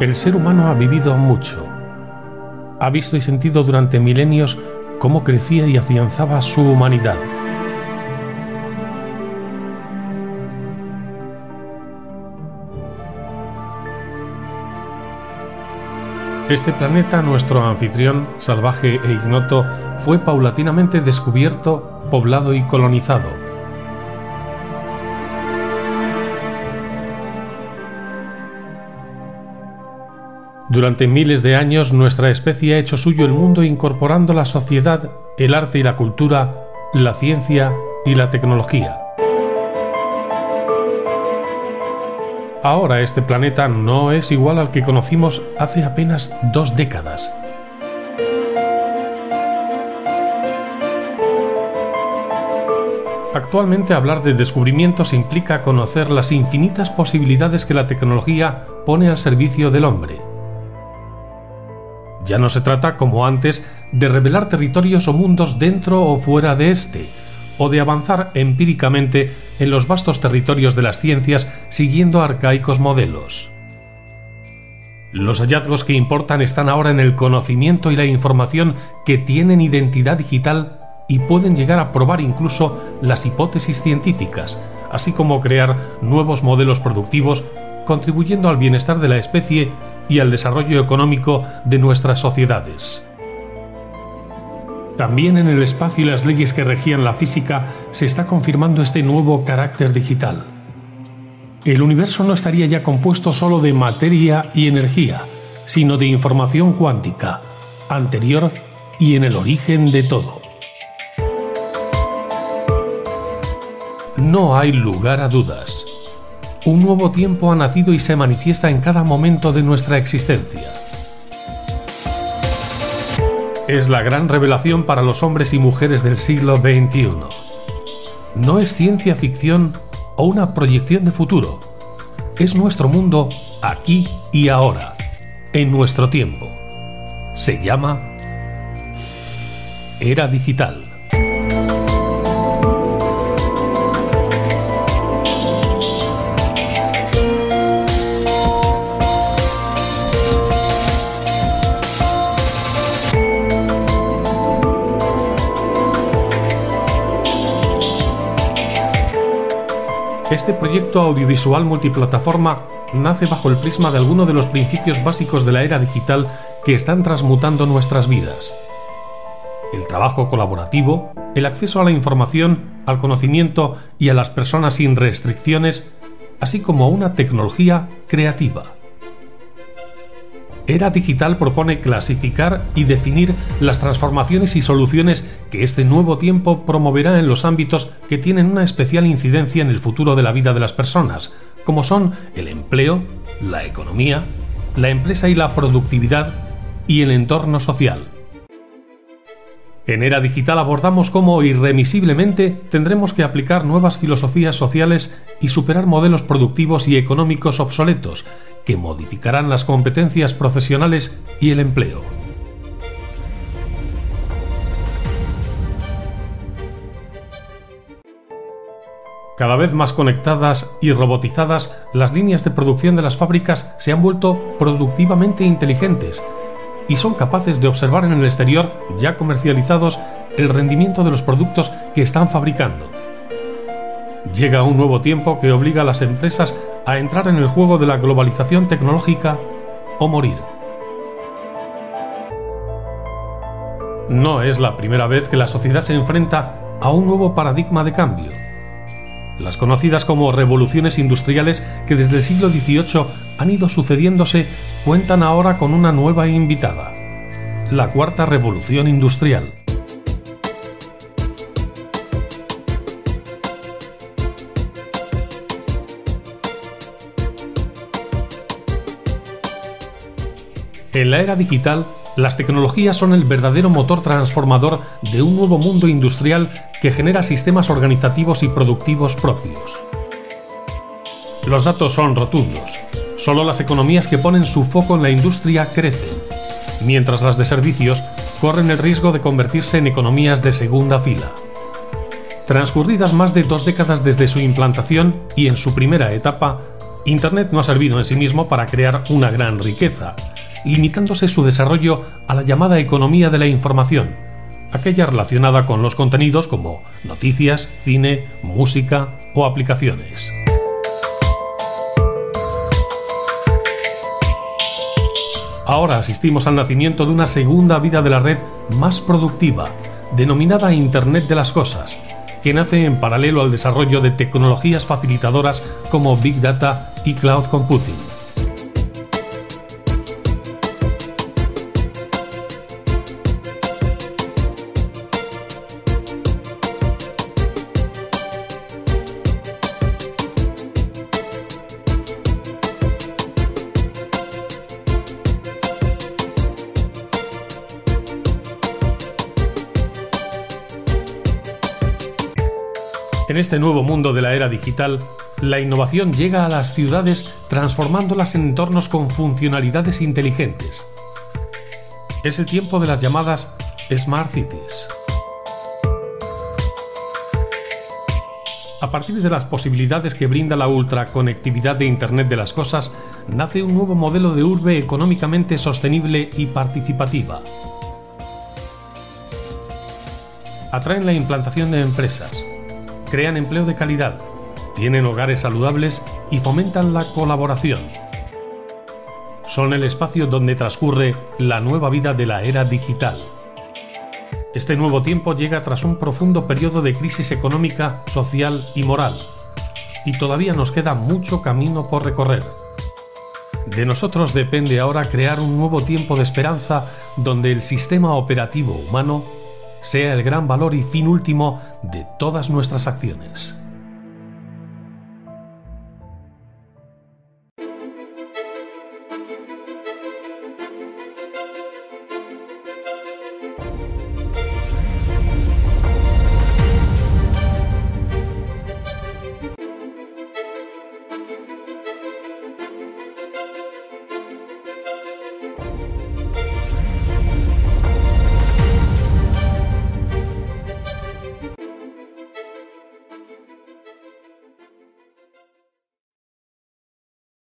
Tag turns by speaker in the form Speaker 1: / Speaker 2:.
Speaker 1: El ser humano ha vivido mucho. Ha visto y sentido durante milenios cómo crecía y afianzaba su humanidad. Este planeta, nuestro anfitrión, salvaje e ignoto, fue paulatinamente descubierto, poblado y colonizado Durante miles de años nuestra especie ha hecho suyo el mundo incorporando la sociedad, el arte y la cultura, la ciencia y la tecnología. Ahora este planeta no es igual al que conocimos hace apenas dos décadas. Actualmente hablar de descubrimientos implica conocer las infinitas posibilidades que la tecnología pone al servicio del hombre. Ya no se trata, como antes, de revelar territorios o mundos dentro o fuera de éste, o de avanzar empíricamente en los vastos territorios de las ciencias siguiendo arcaicos modelos. Los hallazgos que importan están ahora en el conocimiento y la información que tienen identidad digital y pueden llegar a probar incluso las hipótesis científicas, así como crear nuevos modelos productivos, contribuyendo al bienestar de la especie y al desarrollo económico de nuestras sociedades. También en el espacio y las leyes que regían la física se está confirmando este nuevo carácter digital. El universo no estaría ya compuesto solo de materia y energía, sino de información cuántica, anterior y en el origen de todo. No hay lugar a dudas un nuevo tiempo ha nacido y se manifiesta en cada momento de nuestra existencia. Es la gran revelación para los hombres y mujeres del siglo XXI. No es ciencia ficción o una proyección de futuro. Es nuestro mundo aquí y ahora, en nuestro tiempo. Se llama Era Digital. Este proyecto audiovisual multiplataforma nace bajo el prisma de algunos de los principios básicos de la era digital que están transmutando nuestras vidas. El trabajo colaborativo, el acceso a la información, al conocimiento y a las personas sin restricciones, así como una tecnología creativa. Era Digital propone clasificar y definir las transformaciones y soluciones que este nuevo tiempo promoverá en los ámbitos que tienen una especial incidencia en el futuro de la vida de las personas, como son el empleo, la economía, la empresa y la productividad y el entorno social. En Era Digital abordamos cómo irremisiblemente tendremos que aplicar nuevas filosofías sociales y superar modelos productivos y económicos obsoletos que modificarán las competencias profesionales y el empleo. Cada vez más conectadas y robotizadas, las líneas de producción de las fábricas se han vuelto productivamente inteligentes y son capaces de observar en el exterior, ya comercializados, el rendimiento de los productos que están fabricando. Llega un nuevo tiempo que obliga a las empresas a entrar en el juego de la globalización tecnológica o morir. No es la primera vez que la sociedad se enfrenta a un nuevo paradigma de cambio. Las conocidas como revoluciones industriales que desde el siglo XVIII han ido sucediéndose cuentan ahora con una nueva invitada, la cuarta revolución industrial. En la era digital, las tecnologías son el verdadero motor transformador de un nuevo mundo industrial que genera sistemas organizativos y productivos propios. Los datos son rotundos. Solo las economías que ponen su foco en la industria crecen, mientras las de servicios corren el riesgo de convertirse en economías de segunda fila. Transcurridas más de dos décadas desde su implantación y en su primera etapa, Internet no ha servido en sí mismo para crear una gran riqueza, limitándose su desarrollo a la llamada economía de la información, aquella relacionada con los contenidos como noticias, cine, música o aplicaciones. Ahora asistimos al nacimiento de una segunda vida de la red más productiva, denominada Internet de las Cosas, que nace en paralelo al desarrollo de tecnologías facilitadoras como Big Data y Cloud Computing. En este nuevo mundo de la era digital, la innovación llega a las ciudades transformándolas en entornos con funcionalidades inteligentes. Es el tiempo de las llamadas Smart Cities. A partir de las posibilidades que brinda la ultraconectividad de Internet de las Cosas, nace un nuevo modelo de urbe económicamente sostenible y participativa. Atraen la implantación de empresas, crean empleo de calidad, tienen hogares saludables y fomentan la colaboración. Son el espacio donde transcurre la nueva vida de la era digital. Este nuevo tiempo llega tras un profundo periodo de crisis económica, social y moral, y todavía nos queda mucho camino por recorrer. De nosotros depende ahora crear un nuevo tiempo de esperanza donde el sistema operativo humano sea el gran valor y fin último de todas nuestras acciones.